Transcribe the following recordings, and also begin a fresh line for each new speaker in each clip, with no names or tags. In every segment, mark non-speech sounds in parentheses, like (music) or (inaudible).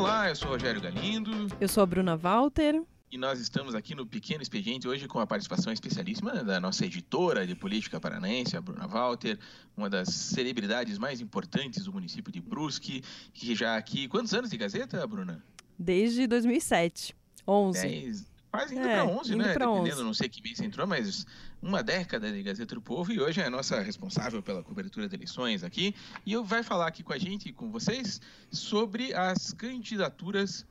Olá, eu sou o Rogério Galindo.
Eu sou a Bruna Walter.
E nós estamos aqui no Pequeno Expediente hoje com a participação especialíssima da nossa editora de política paranaense, a Bruna Walter, uma das celebridades mais importantes do município de Brusque, que já aqui... Quantos anos de Gazeta, Bruna?
Desde 2007. 11.
Dez, quase indo é, para 11,
indo
né? Dependendo,
11.
não sei que mês você entrou, mas uma década de Gazeta do Povo e hoje é a nossa responsável pela cobertura de eleições aqui. E eu vai falar aqui com a gente e com vocês sobre as candidaturas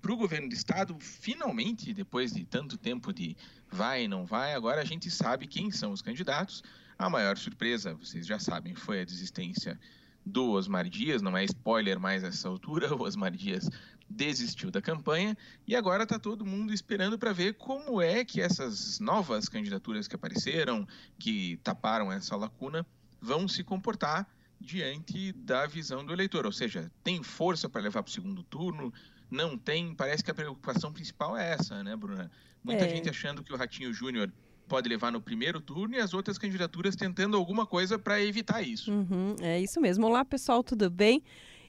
para o governo do estado. Finalmente, depois de tanto tempo de vai e não vai, agora a gente sabe quem são os candidatos. A maior surpresa, vocês já sabem, foi a desistência do Osmar Dias, não é spoiler mais essa altura, (laughs) o Osmar Dias desistiu da campanha e agora está todo mundo esperando para ver como é que essas novas candidaturas que apareceram, que taparam essa lacuna, vão se comportar diante da visão do eleitor. Ou seja, tem força para levar para o segundo turno? Não tem? Parece que a preocupação principal é essa, né, Bruna? Muita
É.
gente achando que o Ratinho Júnior pode levar no primeiro turno e as outras candidaturas tentando alguma coisa para evitar isso.
Uhum, é isso mesmo. Olá, pessoal, tudo bem?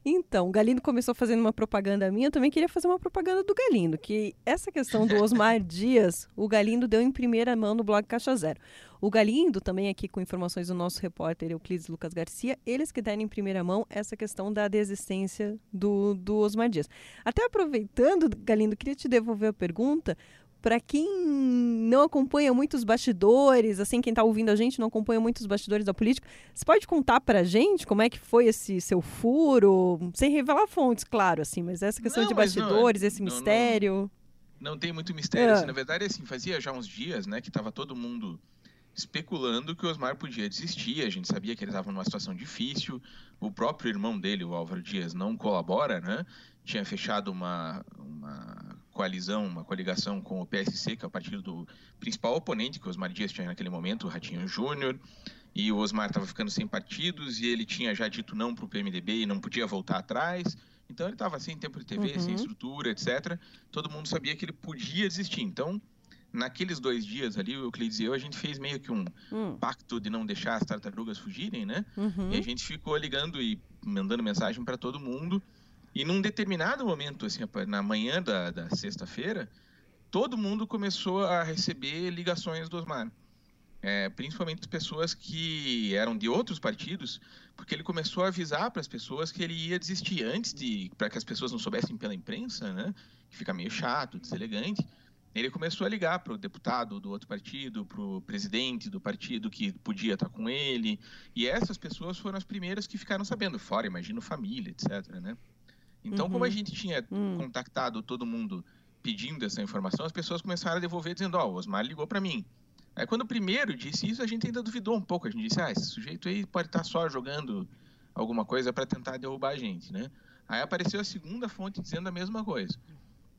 Então, o Galindo começou fazendo uma propaganda minha, eu também queria fazer uma propaganda do Galindo, que essa questão do Osmar (laughs) Dias, o Galindo deu em primeira mão no blog Caixa Zero. O Galindo, também aqui com informações do nosso repórter Euclides Lucas Garcia, eles que deram em primeira mão essa questão da desistência do, do Osmar Dias. Até aproveitando, Galindo, queria te devolver a pergunta, para quem não acompanha muitos bastidores, assim, quem está ouvindo a gente não acompanha muitos bastidores da política, você pode contar para a gente como é que foi esse seu furo, sem revelar fontes, claro, assim, mas essa questão
Não,
de
não,
bastidores, esse
não, não.
mistério.
Não tem muito mistério.
É.
assim, na verdade, assim, fazia já uns dias, né, que estava todo mundo especulando que o Osmar podia desistir. A gente sabia que ele estava numa situação difícil. O próprio irmão dele, o Álvaro Dias, não colabora, né? Tinha fechado uma, uma coalizão, uma coligação com o PSC, que é o partido do principal oponente que o Osmar Dias tinha naquele momento, o Ratinho Júnior. E o Osmar estava ficando sem partidos e ele tinha já dito não para o PMDB e não podia voltar atrás. Então ele estava sem tempo de TV,
Uhum.
sem estrutura, etc. Todo mundo sabia que ele podia desistir. Então, naqueles dois dias ali, o Euclides e eu, a gente fez meio que um
Hum,
pacto de não deixar as tartarugas fugirem, né?
uhum.
E a gente ficou ligando e mandando mensagem para todo mundo. E num determinado momento, assim, na manhã da, da sexta-feira, todo mundo começou a receber ligações do Osmar. É, principalmente pessoas que eram de outros partidos, porque ele começou a avisar para as pessoas que ele ia desistir antes de, para que as pessoas não soubessem pela imprensa, né? Que fica meio chato, deselegante. Ele começou a ligar para o deputado do outro partido, para o presidente do partido que podia estar com ele, e essas pessoas foram as primeiras que ficaram sabendo, fora, imagino, família, etc. Né? Então,
Uhum.
como a gente tinha
Hum.
contactado todo mundo pedindo essa informação, as pessoas começaram a devolver dizendo: Ó, o Osmar ligou para mim. Aí, quando o primeiro disse isso, a gente ainda duvidou um pouco. A gente disse: Ah, esse sujeito aí pode estar só jogando alguma coisa para tentar derrubar a gente, né? Aí apareceu a segunda fonte dizendo a mesma coisa.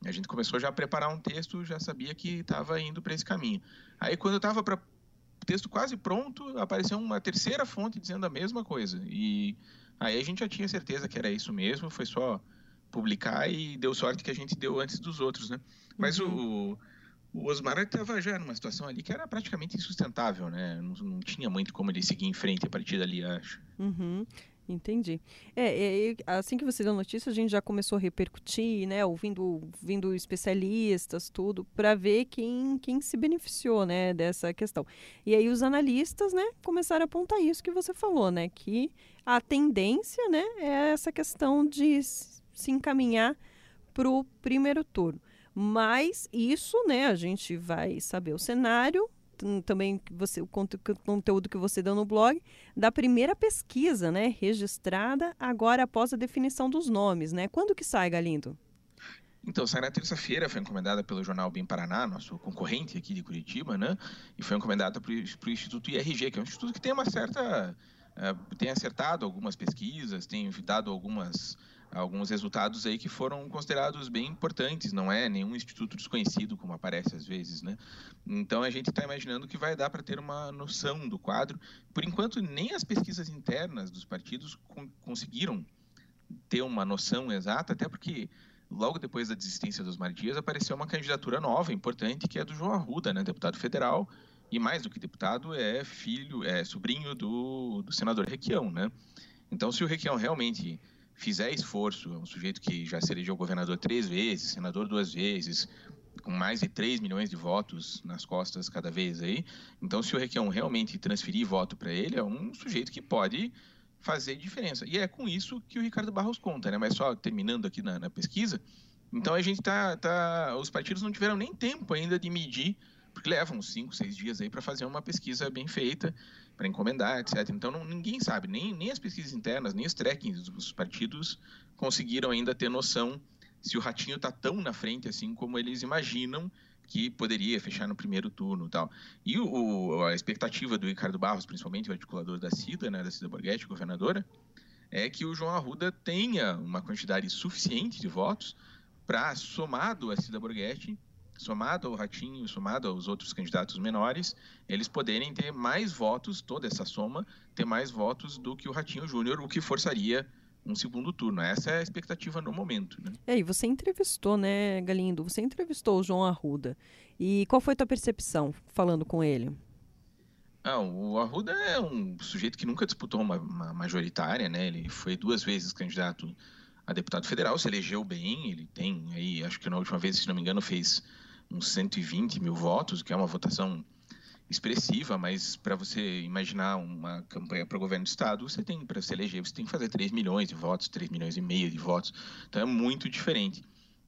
A gente começou já a preparar um texto, já sabia que estava indo para esse caminho. Aí, quando eu estava para o texto quase pronto, apareceu uma terceira fonte dizendo a mesma coisa. E aí a gente já tinha certeza que era isso mesmo, foi só publicar e deu sorte que a gente deu antes dos outros, né? Mas o, o Osmar estava já numa situação ali que era praticamente insustentável, né? Não, não tinha muito como ele seguir em frente a partir dali, acho.
Uhum, entendi. É, é, assim que você deu a notícia, a gente já começou a repercutir, né, ouvindo, ouvindo especialistas, tudo, para ver quem, quem se beneficiou, né, dessa questão. E aí os analistas, né, começaram a apontar isso que você falou, né, que a tendência, né, é essa questão de se encaminhar para o primeiro turno. Mas isso, né, a gente vai saber o cenário, também você, o conteúdo que você deu no blog, da primeira pesquisa, né, registrada agora após a definição dos nomes, né? Quando que sai, Galindo?
Então, sai na terça-feira, foi encomendada pelo jornal Bem Paraná, nosso concorrente aqui de Curitiba, né? E foi encomendada para o Instituto IRG, que é um instituto que tem uma certa. eh, tem acertado algumas pesquisas, tem dado algumas, alguns resultados aí que foram considerados bem importantes, não é nenhum instituto desconhecido, como aparece às vezes, né? Então a gente está imaginando que vai dar para ter uma noção do quadro. Por enquanto, nem as pesquisas internas dos partidos con- conseguiram ter uma noção exata, até porque logo depois da desistência dos Mar Dias apareceu uma candidatura nova, importante, que é do João Arruda, né, deputado federal, e mais do que deputado, é filho, é sobrinho do, do senador Requião, né? Então, se o Requião realmente fizer esforço, é um sujeito que já se elegeu governador três vezes, senador duas vezes, com mais de 3 milhões de votos nas costas cada vez aí. Então, se o Requião realmente transferir voto para ele, é um sujeito que pode fazer diferença. E é com isso que o Ricardo Barros conta, né? Mas só terminando aqui na, na pesquisa, então a gente tá, tá, os partidos não tiveram nem tempo ainda de medir, porque levam cinco, seis dias aí para fazer uma pesquisa bem feita, para encomendar, etc. Então não, ninguém sabe, nem, nem as pesquisas internas, nem os trackings dos partidos conseguiram ainda ter noção se o Ratinho está tão na frente assim como eles imaginam que poderia fechar no primeiro turno tal. E o, a expectativa do Ricardo Barros, principalmente o articulador da CIDA, né, da CIDA Borghetti, governadora, é que o João Arruda tenha uma quantidade suficiente de votos para, somado a Cida Borghetti, somado ao Ratinho, somado aos outros candidatos menores, eles poderem ter mais votos, toda essa soma, ter mais votos do que o Ratinho Júnior, o que forçaria um segundo turno. Essa é a expectativa no momento. Né?
É, e você entrevistou, né, Galindo? Você entrevistou o João Arruda. E qual foi a tua percepção falando com ele?
Ah, o Arruda é um sujeito que nunca disputou uma, uma majoritária, né? Ele foi duas vezes candidato a deputado federal, se elegeu bem, ele tem aí, acho que na última vez, se não me engano, fez uns 120 mil votos, que é uma votação expressiva, mas para você imaginar uma campanha para o governo do estado, você tem para se eleger, você tem que fazer 3 milhões de votos, 3 milhões e meio de votos. Então é muito diferente.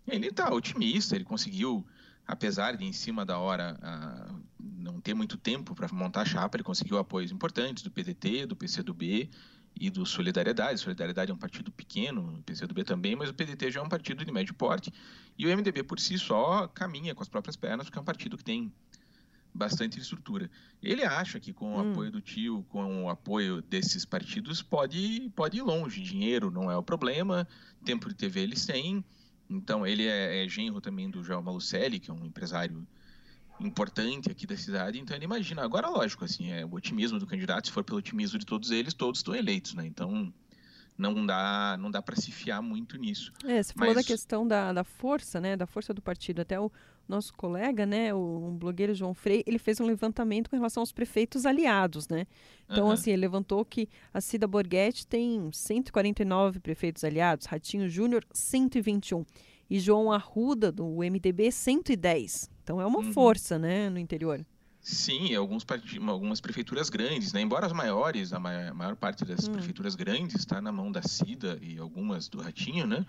Ele está otimista, ele conseguiu, apesar de em cima da hora a, não ter muito tempo para montar a chapa, ele conseguiu apoios importantes do PDT, do PCdoB e do Solidariedade. Solidariedade é um partido pequeno, o PCdoB também, mas o PDT já é um partido de médio porte. E o MDB por si só caminha com as próprias pernas, porque é um partido que tem bastante estrutura. Ele acha que com o hum. apoio do tio, com o apoio desses partidos, pode, pode ir longe. Dinheiro não é o problema, tempo de TV eles têm. Então, ele é, é genro também do João Malucelli, que é um empresário importante aqui da cidade. Então, ele imagina. Agora, lógico, assim, é o otimismo do candidato. Se for pelo otimismo de todos eles, todos estão eleitos, né? Então, não dá não dá para se fiar muito nisso.
É, você falou da questão da, da força, né? Da força do partido. Até o nosso colega, né, o um blogueiro João Frei, ele fez um levantamento com relação aos prefeitos aliados, né? Então, uhum. assim, ele levantou que a Cida Borghetti tem 149 prefeitos aliados, Ratinho Júnior 121 e João Arruda do MDB 110. Então é uma uhum. força, né, no interior.
Sim, alguns, algumas prefeituras grandes, né? Embora as maiores, a maior, a maior parte das hum. prefeituras grandes está na mão da Cida e algumas do Ratinho, né?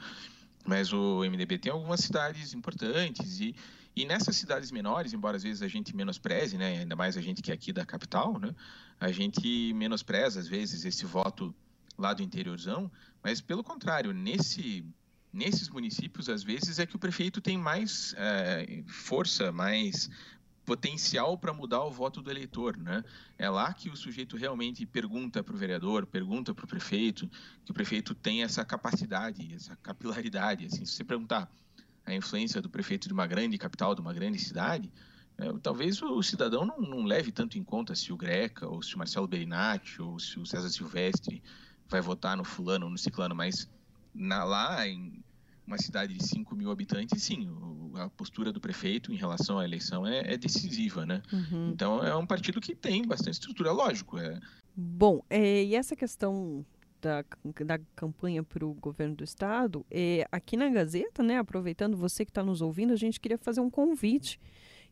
Mas o MDB tem algumas cidades importantes e, e nessas cidades menores, embora às vezes a gente menospreze, né? Ainda mais a gente que é aqui da capital, né? A gente menospreza às vezes esse voto lá do interiorzão, mas pelo contrário, nesse nesses municípios, às vezes, é que o prefeito tem mais é, força, mais potencial para mudar o voto do eleitor, né? É lá que o sujeito realmente pergunta para o vereador, pergunta para o prefeito, que o prefeito tem essa capacidade, essa capilaridade. Assim, se você perguntar a influência do prefeito de uma grande capital, de uma grande cidade, é, talvez o cidadão não, não, leve tanto em conta se o Greca, ou se o Marcelo Berinatti, ou se o César Silvestre vai votar no fulano ou no ciclano, mas na, lá em, uma cidade de 5 mil habitantes, sim, a postura do prefeito em relação à eleição é, é decisiva, né? Uhum. Então é um partido que tem bastante estrutura, lógico. É...
Bom, é, e essa questão da, da campanha para o governo do estado, é, aqui na Gazeta, né, aproveitando você que está nos ouvindo, a gente queria fazer um convite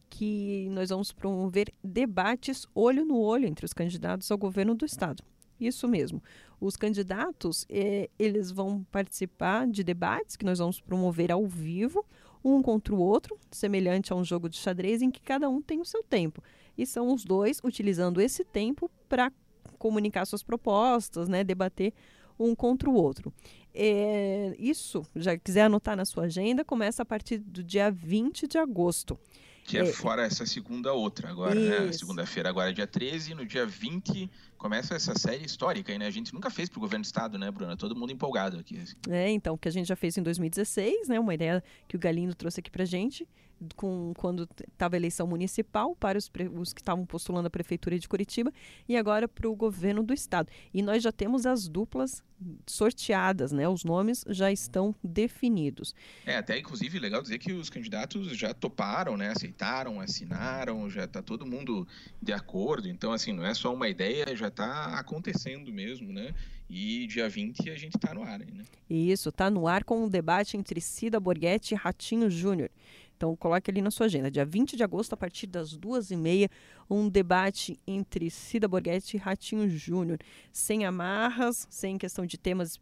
que nós vamos promover debates olho no olho entre os candidatos ao governo do estado. Isso mesmo. Os candidatos, eh, eles vão participar de debates que nós vamos promover ao vivo, um contra o outro, semelhante a um jogo de xadrez em que cada um tem o seu tempo. E são os dois utilizando esse tempo para comunicar suas propostas, né, debater um contra o outro. É, isso, já quiser anotar na sua agenda, começa a partir do dia 20 de agosto.
Que é, é fora essa segunda outra agora, né? Isso. né? Segunda-feira agora é dia 13, no dia 20 começa essa série histórica aí, né? A gente nunca fez pro governo do estado, né, Bruna? Todo mundo empolgado aqui.
É, então, que a gente já fez em 2016, né? Uma ideia que o Galindo trouxe aqui pra gente com, quando estava a eleição municipal para os, os que estavam postulando a prefeitura de Curitiba e agora para o governo do estado. E nós já temos as duplas sorteadas, né? Os nomes já estão definidos.
É, até inclusive legal dizer que os candidatos já toparam, né? Aceitaram, assinaram, já está todo mundo de acordo. Então, assim, não é só uma ideia, já está acontecendo mesmo, né? E dia 20 a gente está no ar né?
Isso, está no ar com o um debate entre Cida Borghetti e Ratinho Júnior. Então, coloque ali na sua agenda. Dia 20 de agosto, a partir das duas e meia, um debate entre Cida Borghetti e Ratinho Júnior. Sem amarras, sem questão de temas,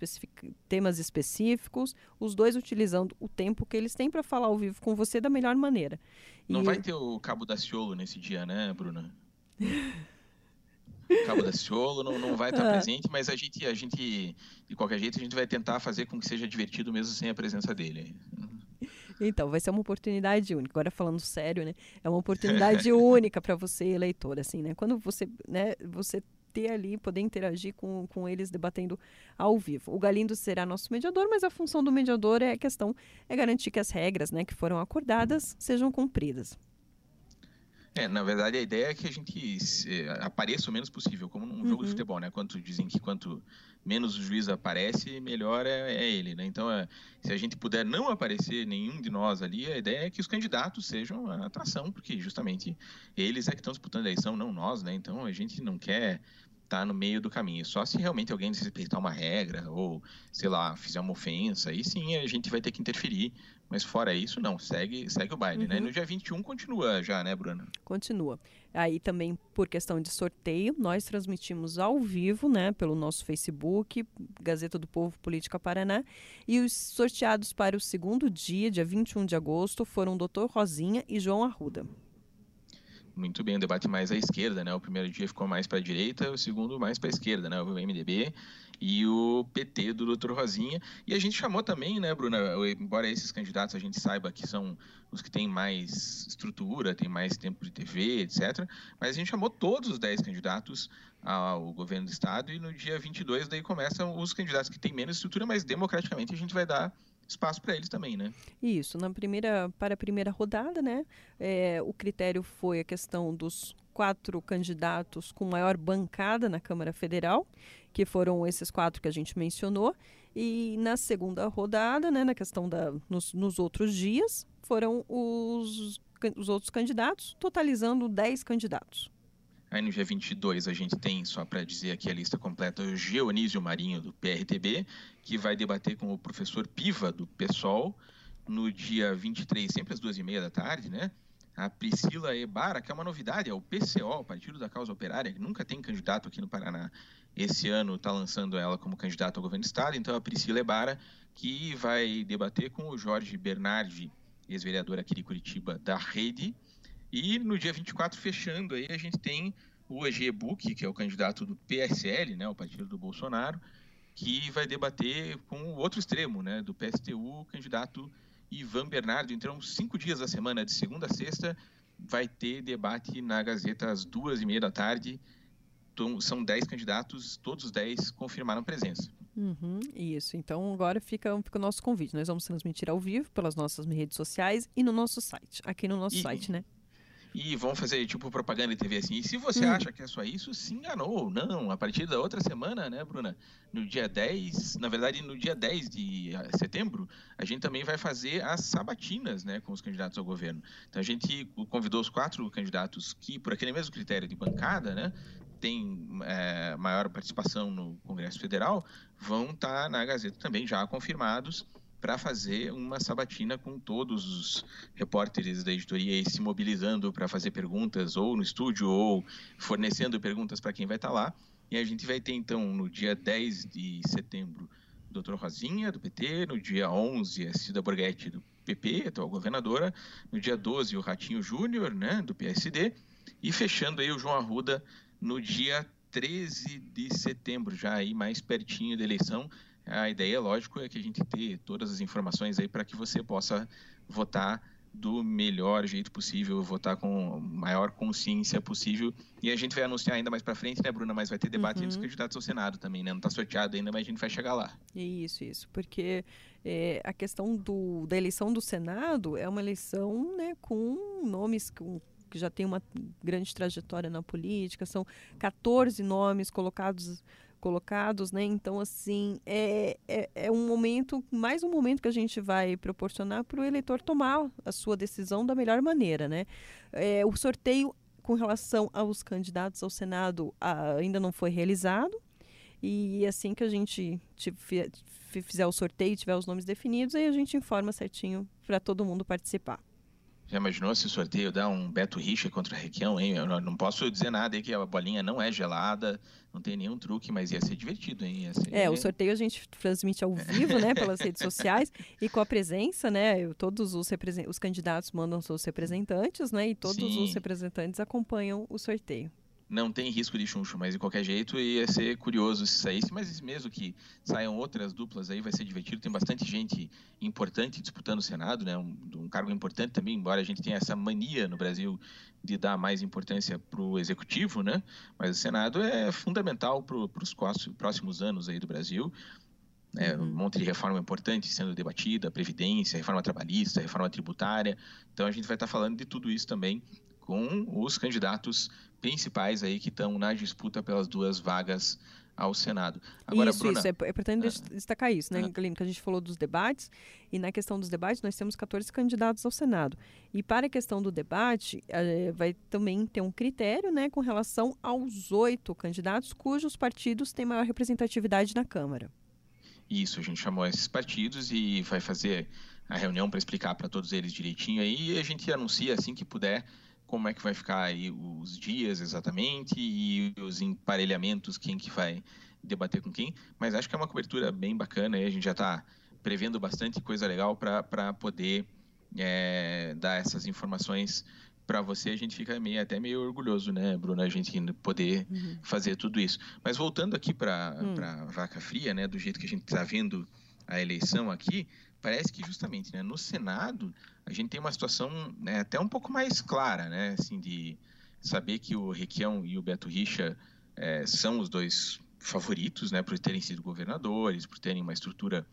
temas específicos, os dois utilizando o tempo que eles têm para falar ao vivo com você da melhor maneira.
Não e... vai ter o Cabo da Ciolo nesse dia, né, Bruna? Cabo da Ciolo não, não vai estar ah. (laughs) presente, mas a gente, a gente, de qualquer jeito, a gente vai tentar fazer com que seja divertido mesmo sem a presença dele.
Então, vai ser uma oportunidade única. Agora falando sério, né? É uma oportunidade (laughs) única para você, eleitor, assim, né? Quando você, né, você ter ali, poder interagir com, com eles debatendo ao vivo. O Galindo será nosso mediador, mas a função do mediador é a questão é garantir que as regras, né, que foram acordadas sejam cumpridas.
É, na verdade a ideia é que a gente apareça o menos possível, como num uhum. jogo de uhum. futebol, né? Quanto dizem que quanto menos o juiz aparece, melhor é, é ele, né? Então, é, se a gente puder não aparecer nenhum de nós ali, a ideia é que os candidatos sejam a atração, porque justamente eles é que estão disputando a eleição, não nós, né? Então a gente não quer estar no meio do caminho. Só se realmente alguém desrespeitar uma regra ou, sei lá, fizer uma ofensa, aí sim a gente vai ter que interferir mas fora isso, não, segue, segue o baile, uhum. né? E no dia 21 continua já, né, Bruna?
Continua. Aí também, por questão de sorteio, nós transmitimos ao vivo, né, pelo nosso Facebook, Gazeta do Povo Política Paraná. E os sorteados para o segundo dia, dia 21 de agosto, foram o Dr. Rosinha e João Arruda
muito bem o debate mais à esquerda, né? O primeiro dia ficou mais para a direita, o segundo mais para a esquerda, né? O MDB e o PT do Dr. Rosinha. E a gente chamou também, né, Bruna, embora esses candidatos a gente saiba que são os que têm mais estrutura, têm mais tempo de TV, etc. Mas a gente chamou todos os 10 candidatos ao governo do estado e no dia 22 daí começam os candidatos que têm menos estrutura, mas democraticamente a gente vai dar espaço para eles também, né?
Isso, na primeira, para a primeira rodada, né, é, o critério foi a questão dos quatro candidatos com maior bancada na Câmara Federal, que foram esses quatro que a gente mencionou, e na segunda rodada, né, na questão da, nos, nos outros dias, foram os, os outros candidatos, totalizando dez candidatos.
Aí no dia 22 a gente tem, só para dizer aqui a lista completa, o Geonísio Marinho, do PRTB, que vai debater com o professor Piva, do PSOL, no dia 23, sempre às duas e meia da tarde, né? A Priscila Ebara, que é uma novidade, é o PCO, o Partido da Causa Operária, que nunca tem candidato aqui no Paraná. Esse ano está lançando ela como candidata ao governo do Estado, então a Priscila Ebara, que vai debater com o Jorge Bernardi, ex-vereador aqui de Curitiba, da Rede, e no dia 24, fechando aí, a gente tem o EG Book, que é o candidato do PSL, né, o partido do Bolsonaro, que vai debater com o outro extremo, né, do PSTU, o candidato Ivan Bernardo. Então, cinco dias da semana, de segunda a sexta, vai ter debate na Gazeta às duas e meia da tarde. Então, são dez candidatos, todos os dez confirmaram presença.
Uhum, isso. Então agora fica, fica o nosso convite. Nós vamos transmitir ao vivo pelas nossas redes sociais e no nosso site. Aqui no nosso e, site, né?
E vão fazer tipo propaganda de TV assim. E se você hum. acha que é só isso, se enganou. Não, a partir da outra semana, né, Bruna? No dia 10, na verdade, no dia 10 de ah, setembro, a gente também vai fazer as sabatinas, né, com os candidatos ao governo. Então a gente convidou os quatro candidatos que, por aquele mesmo critério de bancada, né, tem é, maior participação no Congresso Federal, vão estar tá na Gazeta também já confirmados para fazer uma sabatina com todos os repórteres da editoria se mobilizando para fazer perguntas ou no estúdio ou fornecendo perguntas para quem vai estar tá lá. E a gente vai ter então no dia 10 de setembro o Dr. Rosinha, do PT, no dia 11 a Cida Borghetti, do PP, atual governadora, no dia 12 o Ratinho Júnior, né, do PSD, e fechando aí o João Arruda no dia 13 de setembro, já aí mais pertinho da eleição, a ideia, lógico, é que a gente tenha todas as informações aí para que você possa votar do melhor jeito possível, votar com a maior consciência possível. E a gente vai anunciar ainda mais para frente, né, Bruna? Mas vai ter debate uhum. entre os candidatos ao Senado também, né? Não está sorteado ainda, mas a gente vai chegar lá.
Isso, isso. Porque é, a questão do, da eleição do Senado é uma eleição né, com nomes com, que já tem uma grande trajetória na política, são 14 nomes colocados colocados, né? Então, assim, é, é, é, um momento, mais um momento que a gente vai proporcionar para o eleitor tomar a sua decisão da melhor maneira, né? É, o sorteio com relação aos candidatos ao Senado ainda não foi realizado. E assim que a gente fizer o sorteio, tiver os nomes definidos, aí a gente informa certinho para todo mundo participar.
Já imaginou se o sorteio dá um Beto Richa contra o Requião, hein? Eu não posso dizer nada aí que a bolinha não é gelada, não tem nenhum truque, mas ia ser divertido, hein? Ser...
É, o sorteio a gente transmite ao vivo, né, pelas redes sociais (laughs) e com a presença, né? Todos os, os candidatos mandam seus representantes, né? E todos Sim. os representantes acompanham o sorteio
não tem risco de chuncho, mas de qualquer jeito ia ser curioso se saísse, mas mesmo que saiam outras duplas aí vai ser divertido, tem bastante gente importante disputando o Senado, né, um, um cargo importante também, embora a gente tenha essa mania no Brasil de dar mais importância para o Executivo, né, mas o Senado é fundamental para os próximos anos aí do Brasil, é, um monte de reforma importante sendo debatida, Previdência, reforma trabalhista, reforma tributária. Então a gente vai estar falando de tudo isso também com os candidatos principais aí que estão na disputa pelas duas vagas ao Senado.
Agora, isso, Bruna, isso. É, é importante ah, destacar isso, né, ah, que a gente falou dos debates, e na questão dos debates nós temos 14 candidatos ao Senado. E para a questão do debate, é, vai também ter um critério, né, com relação aos oito candidatos cujos partidos têm maior representatividade na Câmara.
Isso, a gente chamou esses partidos e vai fazer a reunião para explicar para todos eles direitinho aí, e a gente anuncia assim que puder como é que vai ficar aí os dias exatamente e os emparelhamentos, quem que vai debater com quem. Mas acho que é uma cobertura bem bacana e a gente já está prevendo bastante coisa legal para poder é, dar essas informações para você. A gente fica meio, até meio orgulhoso, né, Bruna, a gente poder uhum. fazer tudo isso. Mas voltando aqui para uhum. a vaca fria, né, do jeito que a gente está vendo a eleição aqui, parece que justamente né, no Senado a gente tem uma situação né, até um pouco mais clara, né, assim, de saber que o Requião e o Beto Richa é, são os dois favoritos, né, por terem sido governadores, por terem uma estrutura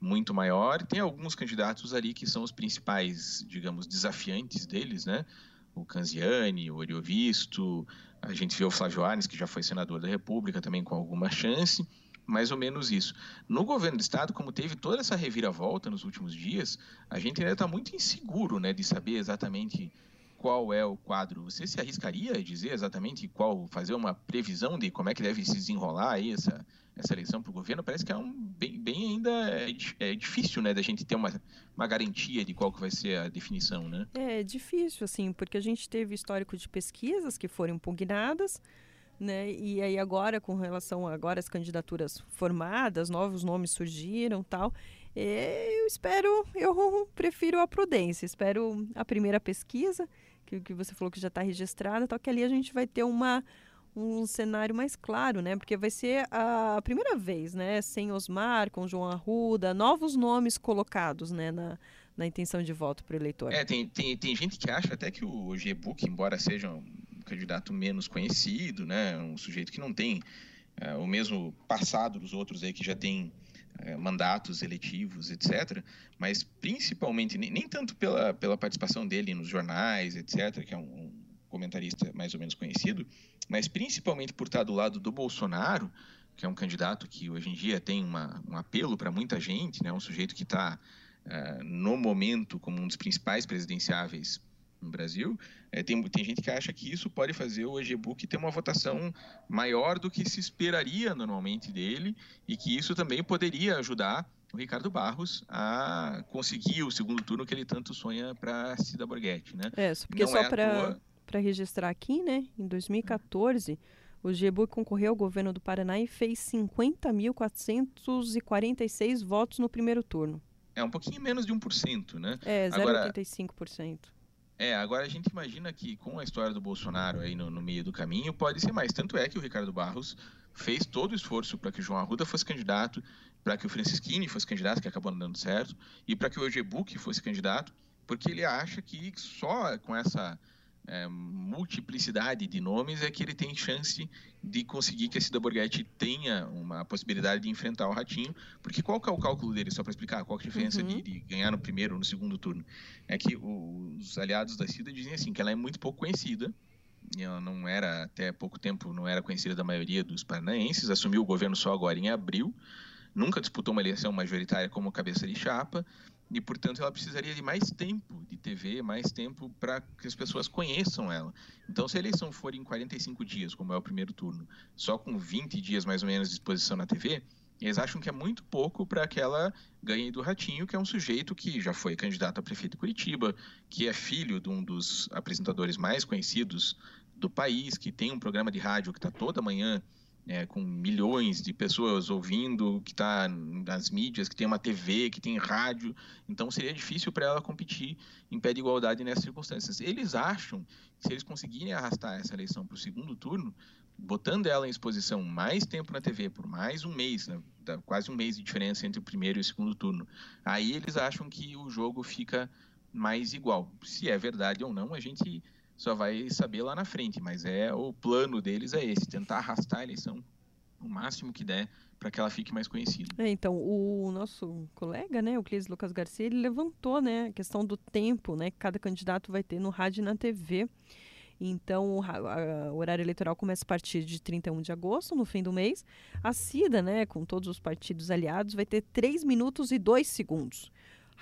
muito maior. Tem alguns candidatos ali que são os principais, digamos, desafiantes deles, né? O Canziani, o Oriovisto, a gente vê o Flávio Arnes, que já foi senador da República, também com alguma chance mais ou menos isso. No governo do estado, como teve toda essa reviravolta nos últimos dias, a gente ainda está muito inseguro, né, de saber exatamente qual é o quadro. Você se arriscaria a dizer exatamente qual, fazer uma previsão de como é que deve se desenrolar aí essa essa eleição para o governo? Parece que é um bem, bem ainda é, é, difícil, né, da gente ter uma, uma garantia de qual que vai ser a definição, né?
É difícil, assim, porque a gente teve histórico de pesquisas que foram impugnadas né? E aí agora, com relação agora as candidaturas formadas, novos nomes surgiram tal, eu espero, eu (laughs) prefiro a prudência, espero a primeira pesquisa, que, que você falou que já está registrada, tal, que ali a gente vai ter uma, um cenário mais claro, né? Porque vai ser a primeira vez, né? Sem Osmar, com João Arruda, novos nomes colocados, né? Na, na intenção de voto para o eleitor.
É, tem, tem, tem gente que acha até que o G-Book, embora seja candidato menos conhecido, né? Um sujeito que não tem é, o mesmo passado dos outros aí que já tem é, mandatos eletivos, etc. Mas principalmente, nem, nem, tanto pela, pela participação dele nos jornais, etc., que é um, um comentarista mais ou menos conhecido, mas principalmente por estar do lado do Bolsonaro, que é um candidato que hoje em dia tem uma, um apelo para muita gente, né? um sujeito que está, uh, é, no momento, como um dos principais presidenciáveis no Brasil, é, tem, tem gente que acha que isso pode fazer o EGBook ter uma votação maior do que se esperaria normalmente dele e que isso também poderia ajudar o Ricardo Barros a conseguir o segundo turno que ele tanto sonha para Cida Borghetti, né?
É, porque Não só é para para registrar aqui, né, em 2014, o GEBUC concorreu ao governo do Paraná e fez 50.446 votos no primeiro turno.
É um pouquinho menos de 1%, né?
É, 0,85%.
É, agora a gente imagina que com a história do Bolsonaro aí no, no, meio do caminho pode ser mais. Tanto é que o Ricardo Barros fez todo o esforço para que o João Arruda fosse candidato, para que o Francisquini fosse candidato, que acabou não dando certo, e para que o Eugebook fosse candidato, porque ele acha que só com essa é, multiplicidade de nomes é que ele tem chance de conseguir que a Cida Borghetti tenha uma possibilidade de enfrentar o Ratinho, porque qual que é o cálculo dele, só para explicar, qual é a diferença uhum. de, de, ganhar no primeiro ou no segundo turno? É que os aliados da Cida dizem assim, que ela é muito pouco conhecida, ela não era, até pouco tempo, não era conhecida da maioria dos paranaenses, assumiu o governo só agora em abril, nunca disputou uma eleição majoritária como cabeça de chapa, e, portanto, ela precisaria de mais tempo de TV, mais tempo para que as pessoas conheçam ela. Então, se a eleição for em 45 dias, como é o primeiro turno, só com 20 dias mais ou menos de exposição na TV, eles acham que é muito pouco para que ela ganhe do Ratinho, que é um sujeito que já foi candidato a prefeito de Curitiba, que é filho de um dos apresentadores mais conhecidos do país, que tem um programa de rádio que está toda manhã é, com milhões de pessoas ouvindo, que está nas mídias, que tem uma TV, que tem rádio. Então seria difícil para ela competir em pé de igualdade nessas circunstâncias. Eles acham que se eles conseguirem arrastar essa eleição para o segundo turno, botando ela em exposição mais tempo na TV, por mais um mês, né? quase um mês de diferença entre o primeiro e o segundo turno, aí eles acham que o jogo fica mais igual. Se é verdade ou não, a gente só vai saber lá na frente, mas é o plano deles é esse, tentar arrastar a eleição o máximo que der para que ela fique mais conhecida.
É, então, o nosso colega, né, o Clis Lucas Garcia, ele levantou, né, a questão do tempo, né, que cada candidato vai ter no rádio e na TV. Então, o horário eleitoral começa a partir de 31 de agosto, no fim do mês. A CIDA, né, com todos os partidos aliados, vai ter 3 minutos e 2 segundos.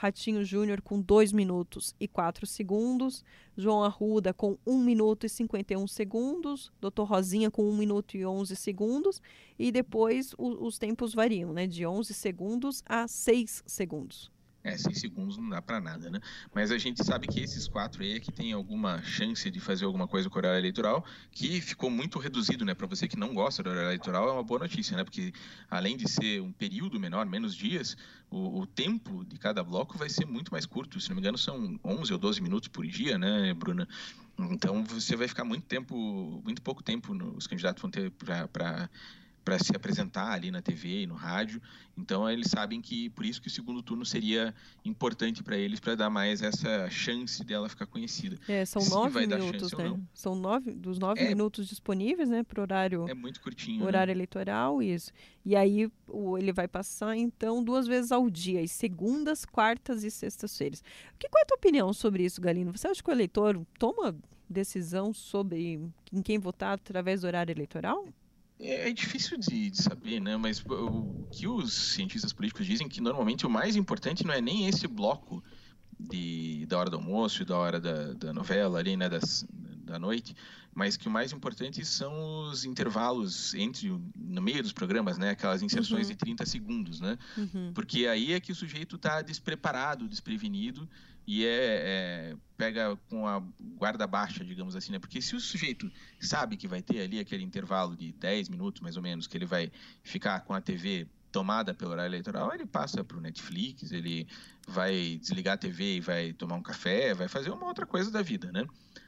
Ratinho Júnior com 2 minutos e 4 segundos, João Arruda com 1 minuto e 51 segundos, Doutor Rosinha com 1 minuto e 11 segundos, e depois o, os tempos variam, né, de 11 segundos a 6 segundos.
É, seis segundos não dá para nada, né? Mas a gente sabe que esses quatro aí é que tem alguma chance de fazer alguma coisa com o horário eleitoral, que ficou muito reduzido, né? Para você que não gosta do horário eleitoral, é uma boa notícia, né? Porque além de ser um período menor, menos dias, o, o tempo de cada bloco vai ser muito mais curto. Se não me engano, são 11 ou 12 minutos por dia, né, Bruna? Então você vai ficar muito tempo, muito pouco tempo, os candidatos vão ter para para se apresentar ali na TV e no rádio. Então eles sabem que por isso que o segundo turno seria importante para eles para dar mais essa chance dela ficar conhecida.
É, são se nove minutos, né? São nove dos nove é, minutos disponíveis, né, para horário.
É muito curtinho.
Né? Horário né? eleitoral, isso. E aí o, ele vai passar então duas vezes ao dia, às segundas, quartas e sextas-feiras. Que qual é a tua opinião sobre isso, Galino? Você acha que o eleitor toma decisão sobre em quem votar através do horário eleitoral?
É, é difícil de, de, saber, né? Mas o que os cientistas políticos dizem que normalmente o mais importante não é nem esse bloco de, da hora do almoço e da hora da, da novela ali, né? Das, da noite, mas que o mais importante são os intervalos entre no meio dos programas, né? Aquelas inserções uhum. de 30 segundos, né? Uhum. Porque aí é que o sujeito está despreparado, desprevenido e é, é, pega com a guarda baixa, digamos assim, né? Porque se o sujeito sabe que vai ter ali aquele intervalo de 10 minutos, mais ou menos, que ele vai ficar com a TV tomada pelo horário eleitoral, ele passa para o Netflix, ele vai desligar a TV e vai tomar um café, vai fazer uma outra coisa da vida, né?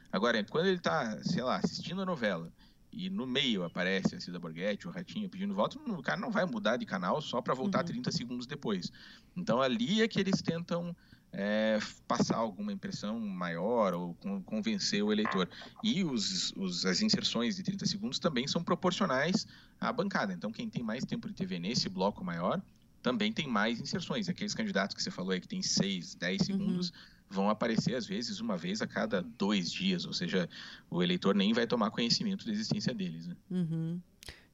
Agora, quando ele está, sei lá, assistindo a novela e no meio aparece a Cida Borghetti, o Ratinho pedindo voto, o cara não vai mudar de canal só para voltar uhum. 30 segundos depois. Então, ali é que eles tentam é, passar alguma impressão maior ou convencer o eleitor. E os, os, as inserções de 30 segundos também são proporcionais à bancada. Então, quem tem mais tempo de TV nesse bloco maior também tem mais inserções. Aqueles candidatos que você falou aí que tem 6, 10 uhum. segundos uhum. vão aparecer, às vezes, uma vez a cada dois dias. Ou seja, o eleitor nem vai tomar conhecimento da existência deles. Né?
Uhum.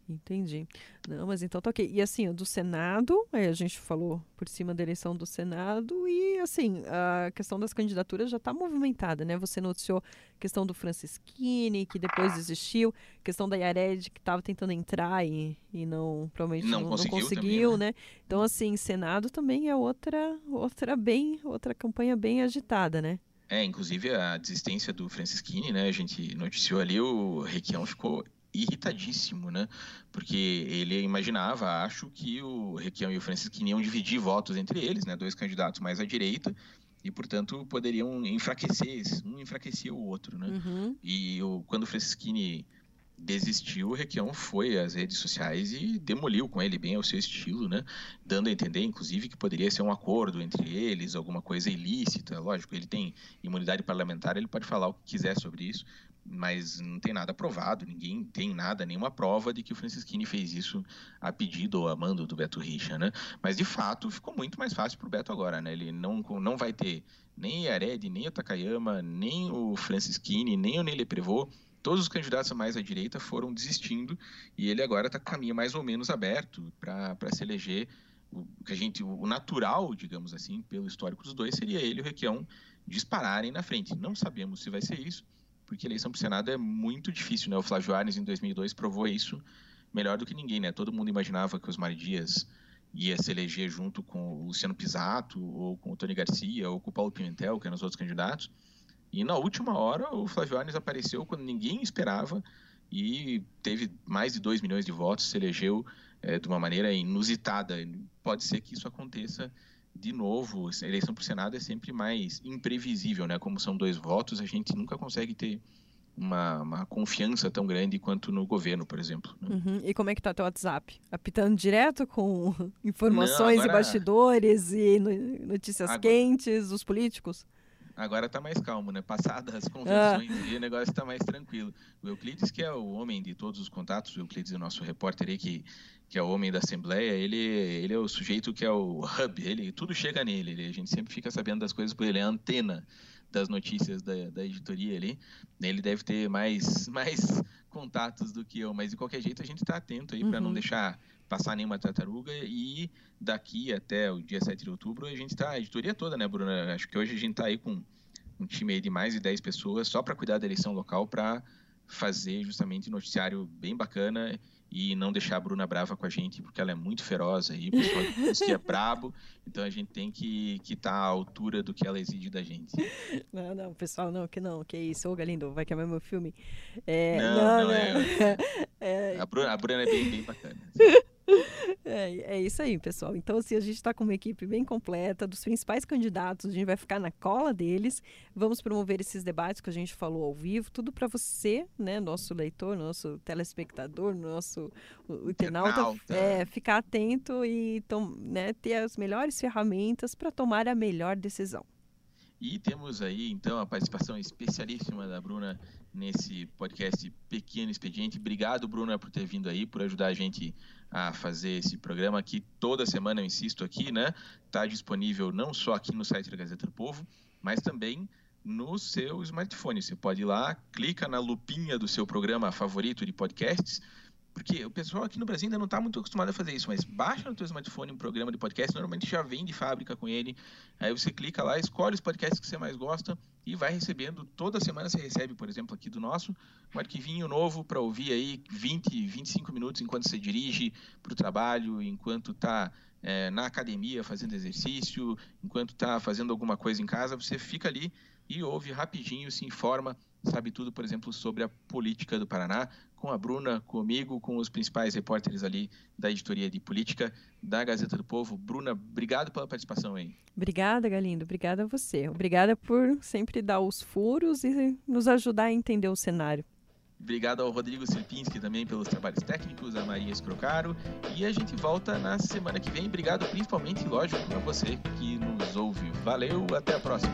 Entendi. Não, mas então tá ok. E assim, do Senado, a gente falou por cima da eleição do Senado e assim, a questão das candidaturas já está movimentada, né? Você noticiou a questão do Francisquini, que depois desistiu, questão da Yared, que estava tentando entrar e, e não, provavelmente não, não conseguiu, não conseguiu também, né? né? Então assim, Senado também é outra, outra bem, outra campanha bem agitada, né?
É, inclusive a desistência do Francisquini, né? A gente noticiou ali, o Requião ficou irritadíssimo, né? Porque ele imaginava, acho, que o Requião e o Francisquini iam dividir votos entre eles, né? Dois candidatos mais à direita e, portanto, poderiam enfraquecer, um enfraquecia o outro, né? Uhum. E o, quando o Francisquini desistiu, o Requião foi às redes sociais e demoliu com ele bem ao seu estilo, né? Dando a entender, inclusive, que poderia ser um acordo entre eles, alguma coisa ilícita. Lógico, ele tem imunidade parlamentar, ele pode falar o que quiser sobre isso, mas não tem nada provado, ninguém tem nada, nenhuma prova de que o Francisquini fez isso a pedido ou a mando do Beto Richa, né? Mas de fato ficou muito mais fácil para o Beto agora, né? Ele não, não vai ter nem Yared, nem o Takayama, nem o Francisquini, nem o Nele Prevot. Todos os candidatos mais à direita foram desistindo e ele agora está com caminho mais ou menos aberto para se eleger o que a gente, o natural, digamos assim, pelo histórico dos dois, seria ele e o Requião dispararem na frente. Não sabemos se vai ser isso, porque eleição para o Senado é muito difícil, né? O Flávio Arnes, em 2002, provou isso melhor do que ninguém, né? Todo mundo imaginava que os Dias ia se eleger junto com o Luciano Pisato, ou com o Tony Garcia, ou com o Paulo Pimentel, que eram os outros candidatos. E na última hora, o Flávio Arnes apareceu quando ninguém esperava e teve mais de 2 milhões de votos, se elegeu é, de uma maneira inusitada. Pode ser que isso aconteça de novo. A eleição para o Senado é sempre mais imprevisível, né? Como são dois votos, a gente nunca consegue ter uma, uma, confiança tão grande quanto no governo, por exemplo.
Né? Uhum. E como é que tá teu WhatsApp? Apitando direto com informações Não, agora... e bastidores e notícias agora... quentes dos políticos?
Agora está mais calmo, né? Passadas as convenções ah. o negócio está mais tranquilo. O Euclides, que é o homem de todos os contatos, o Euclides é o nosso repórter aí, que, que é o homem da Assembleia, ele, ele é o sujeito que é o hub, ele, tudo chega nele, ele, a gente sempre fica sabendo das coisas por ele, é a antena das notícias da, da editoria ali. Ele deve ter mais, (laughs) mais contatos do que eu, mas de qualquer jeito a gente está atento aí uhum. para não deixar passar nenhuma tartaruga e daqui até o dia 7 de outubro a gente está, a editoria toda, né, Bruna? Acho que hoje a gente está aí com um time aí de mais de 10 pessoas só para cuidar da eleição local, para fazer justamente noticiário bem bacana e não deixar a Bruna brava com a gente, porque ela é muito feroz aí, o pessoal (laughs) que é brabo, então a gente tem que estar que tá à altura do que ela exige da gente.
Não, não, pessoal, não, que não, que isso, ô Galindo, vai queimar meu filme. É,
não, não, não, é, (laughs) é... A, Bruna, a Bruna é bem, bem bacana. (laughs)
É, é isso aí, pessoal. Então, assim, a gente está com uma equipe bem completa dos principais candidatos, a gente vai ficar na cola deles, vamos promover esses debates que a gente falou ao vivo, tudo para você, né, nosso leitor, nosso telespectador, nosso o, internauta, é, ficar atento e tom, né, ter as melhores ferramentas para tomar a melhor decisão.
E temos aí, então, a participação especialíssima da Bruna nesse podcast Pequeno Expediente. Obrigado, Bruna, por ter vindo aí, por ajudar a gente a fazer esse programa que toda semana eu insisto aqui, né? Está disponível não só aqui no site da Gazeta do Povo, mas também no seu smartphone. Você pode ir lá, clica na lupinha do seu programa favorito de podcasts, porque o pessoal aqui no Brasil ainda não está muito acostumado a fazer isso, mas baixa no teu smartphone um programa de podcast, normalmente já vem de fábrica com ele. Aí você clica lá, escolhe os podcasts que você mais gosta e vai recebendo. Toda semana você recebe, por exemplo, aqui do nosso, um arquivinho novo para ouvir aí 20, 25 minutos enquanto você dirige para o trabalho, enquanto está é, na academia fazendo exercício, enquanto está fazendo alguma coisa em casa, você fica ali e ouve rapidinho, se informa, sabe tudo, por exemplo, sobre a política do Paraná, com a Bruna, comigo, com os principais repórteres ali da editoria de política da Gazeta do Povo. Bruna, obrigado pela participação aí.
Obrigada, Galindo. Obrigada a você. Obrigada por sempre dar os furos e nos ajudar a entender o cenário.
Obrigado ao Rodrigo Sirpinski também pelos trabalhos técnicos, a Maria Escrocaro. E a gente volta na semana que vem. Obrigado principalmente, lógico, a você que nos ouve. Valeu, até a próxima.